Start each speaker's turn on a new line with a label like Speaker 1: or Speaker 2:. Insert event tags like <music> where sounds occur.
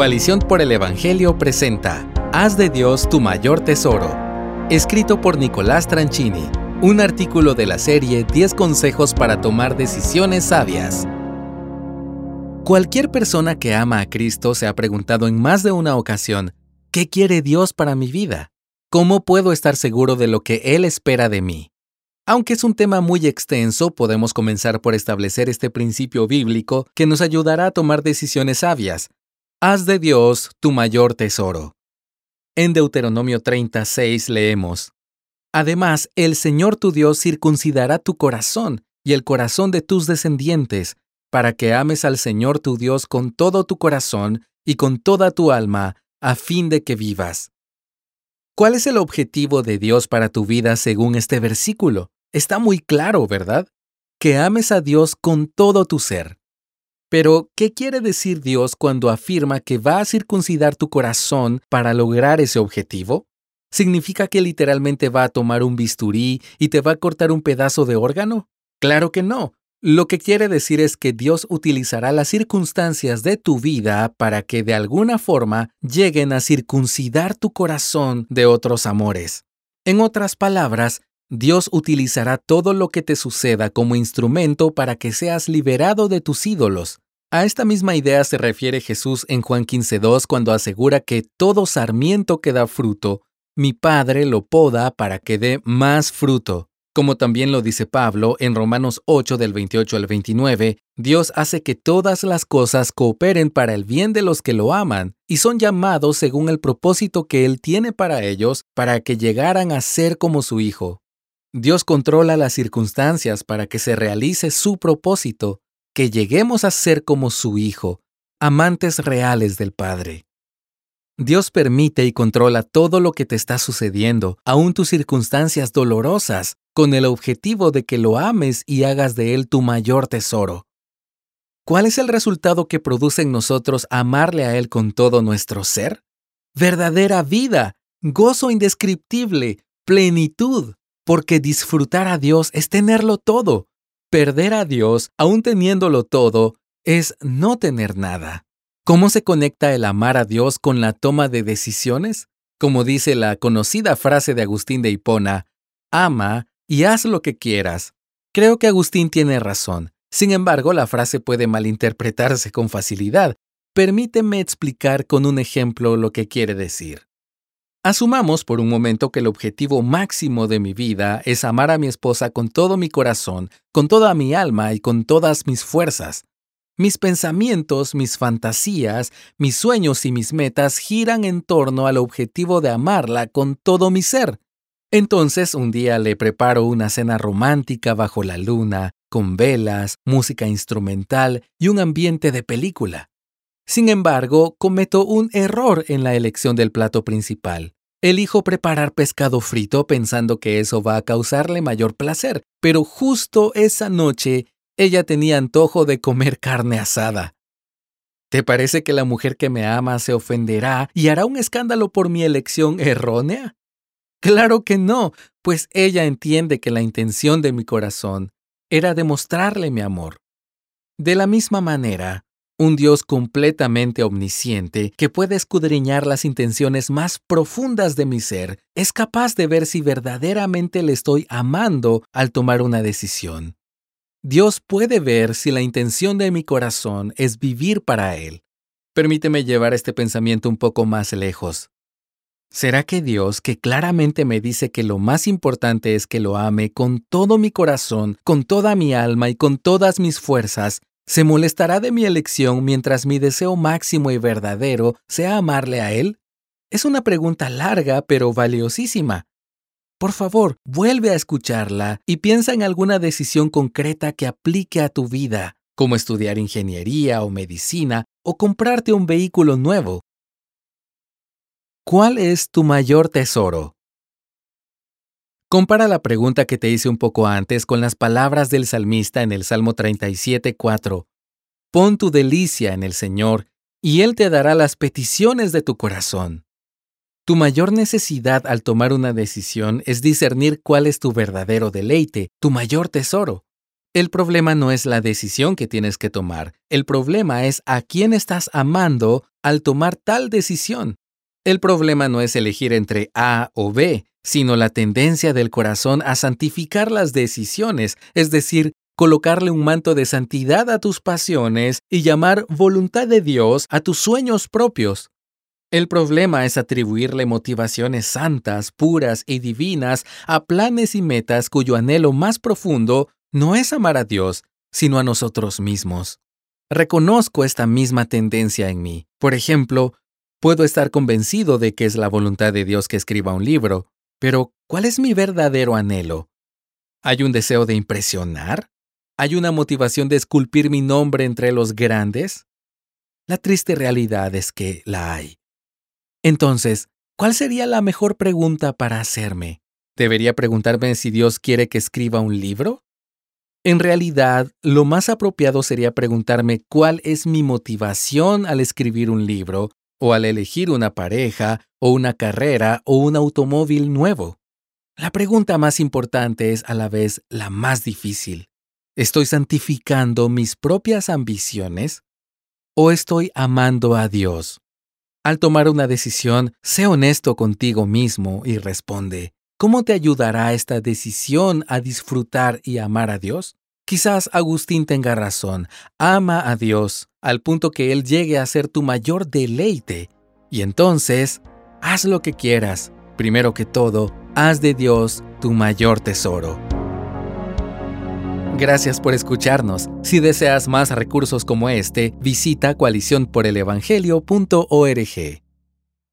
Speaker 1: Coalición por el Evangelio presenta Haz de Dios tu mayor tesoro, escrito por Nicolás Tranchini, un artículo de la serie 10 consejos para tomar decisiones sabias. Cualquier persona que ama a Cristo se ha preguntado en más de una ocasión, ¿qué quiere Dios para mi vida? ¿Cómo puedo estar seguro de lo que Él espera de mí? Aunque es un tema muy extenso, podemos comenzar por establecer este principio bíblico que nos ayudará a tomar decisiones sabias. Haz de Dios tu mayor tesoro. En Deuteronomio 36 leemos, Además, el Señor tu Dios circuncidará tu corazón y el corazón de tus descendientes, para que ames al Señor tu Dios con todo tu corazón y con toda tu alma, a fin de que vivas. ¿Cuál es el objetivo de Dios para tu vida según este versículo? Está muy claro, ¿verdad? Que ames a Dios con todo tu ser. Pero, ¿qué quiere decir Dios cuando afirma que va a circuncidar tu corazón para lograr ese objetivo? ¿Significa que literalmente va a tomar un bisturí y te va a cortar un pedazo de órgano? Claro que no. Lo que quiere decir es que Dios utilizará las circunstancias de tu vida para que de alguna forma lleguen a circuncidar tu corazón de otros amores. En otras palabras, Dios utilizará todo lo que te suceda como instrumento para que seas liberado de tus ídolos. A esta misma idea se refiere Jesús en Juan 15.2 cuando asegura que todo sarmiento que da fruto, mi Padre lo poda para que dé más fruto. Como también lo dice Pablo en Romanos 8 del 28 al 29, Dios hace que todas las cosas cooperen para el bien de los que lo aman y son llamados según el propósito que Él tiene para ellos para que llegaran a ser como su Hijo. Dios controla las circunstancias para que se realice su propósito, que lleguemos a ser como su Hijo, amantes reales del Padre. Dios permite y controla todo lo que te está sucediendo, aun tus circunstancias dolorosas, con el objetivo de que lo ames y hagas de él tu mayor tesoro. ¿Cuál es el resultado que produce en nosotros amarle a Él con todo nuestro ser? Verdadera vida, gozo indescriptible, plenitud, porque disfrutar a Dios es tenerlo todo. Perder a Dios, aun teniéndolo todo, es no tener nada. ¿Cómo se conecta el amar a Dios con la toma de decisiones? Como dice la conocida frase de Agustín de Hipona, ama y haz lo que quieras. Creo que Agustín tiene razón. Sin embargo, la frase puede malinterpretarse con facilidad. Permíteme explicar con un ejemplo lo que quiere decir. Asumamos por un momento que el objetivo máximo de mi vida es amar a mi esposa con todo mi corazón, con toda mi alma y con todas mis fuerzas. Mis pensamientos, mis fantasías, mis sueños y mis metas giran en torno al objetivo de amarla con todo mi ser. Entonces un día le preparo una cena romántica bajo la luna, con velas, música instrumental y un ambiente de película. Sin embargo, cometo un error en la elección del plato principal. Elijo preparar pescado frito pensando que eso va a causarle mayor placer, pero justo esa noche ella tenía antojo de comer <laughs> carne asada. ¿Te parece que la mujer que me ama se ofenderá y hará un escándalo por mi elección errónea? Claro que no, pues ella entiende que la intención de mi corazón era demostrarle mi amor. De la misma manera, un Dios completamente omnisciente que puede escudriñar las intenciones más profundas de mi ser, es capaz de ver si verdaderamente le estoy amando al tomar una decisión. Dios puede ver si la intención de mi corazón es vivir para Él. Permíteme llevar este pensamiento un poco más lejos. ¿Será que Dios, que claramente me dice que lo más importante es que lo ame con todo mi corazón, con toda mi alma y con todas mis fuerzas, se molestará de mi elección mientras mi deseo máximo y verdadero sea amarle a Él? Es una pregunta larga pero valiosísima. Por favor, vuelve a escucharla y piensa en alguna decisión concreta que aplique a tu vida, como estudiar ingeniería o medicina o comprarte un vehículo nuevo. ¿Cuál es tu mayor tesoro? Compara la pregunta que te hice un poco antes con las palabras del salmista en el Salmo 37.4. Pon tu delicia en el Señor, y Él te dará las peticiones de tu corazón. Tu mayor necesidad al tomar una decisión es discernir cuál es tu verdadero deleite, tu mayor tesoro. El problema no es la decisión que tienes que tomar, el problema es a quién estás amando al tomar tal decisión. El problema no es elegir entre A o B, sino la tendencia del corazón a santificar las decisiones, es decir, colocarle un manto de santidad a tus pasiones y llamar voluntad de Dios a tus sueños propios. El problema es atribuirle motivaciones santas, puras y divinas a planes y metas cuyo anhelo más profundo no es amar a Dios, sino a nosotros mismos. Reconozco esta misma tendencia en mí. Por ejemplo, puedo estar convencido de que es la voluntad de Dios que escriba un libro, pero ¿cuál es mi verdadero anhelo? ¿Hay un deseo de impresionar? ¿Hay una motivación de esculpir mi nombre entre los grandes? La triste realidad es que la hay. Entonces, ¿cuál sería la mejor pregunta para hacerme? ¿Debería preguntarme si Dios quiere que escriba un libro? En realidad, lo más apropiado sería preguntarme cuál es mi motivación al escribir un libro, o al elegir una pareja, o una carrera, o un automóvil nuevo. La pregunta más importante es a la vez la más difícil. ¿Estoy santificando mis propias ambiciones? ¿O estoy amando a Dios? Al tomar una decisión, sé honesto contigo mismo y responde, ¿cómo te ayudará esta decisión a disfrutar y amar a Dios? Quizás Agustín tenga razón, ama a Dios al punto que Él llegue a ser tu mayor deleite. Y entonces, haz lo que quieras. Primero que todo, haz de Dios tu mayor tesoro. Gracias por escucharnos. Si deseas más recursos como este, visita coaliciónporelevangelio.org.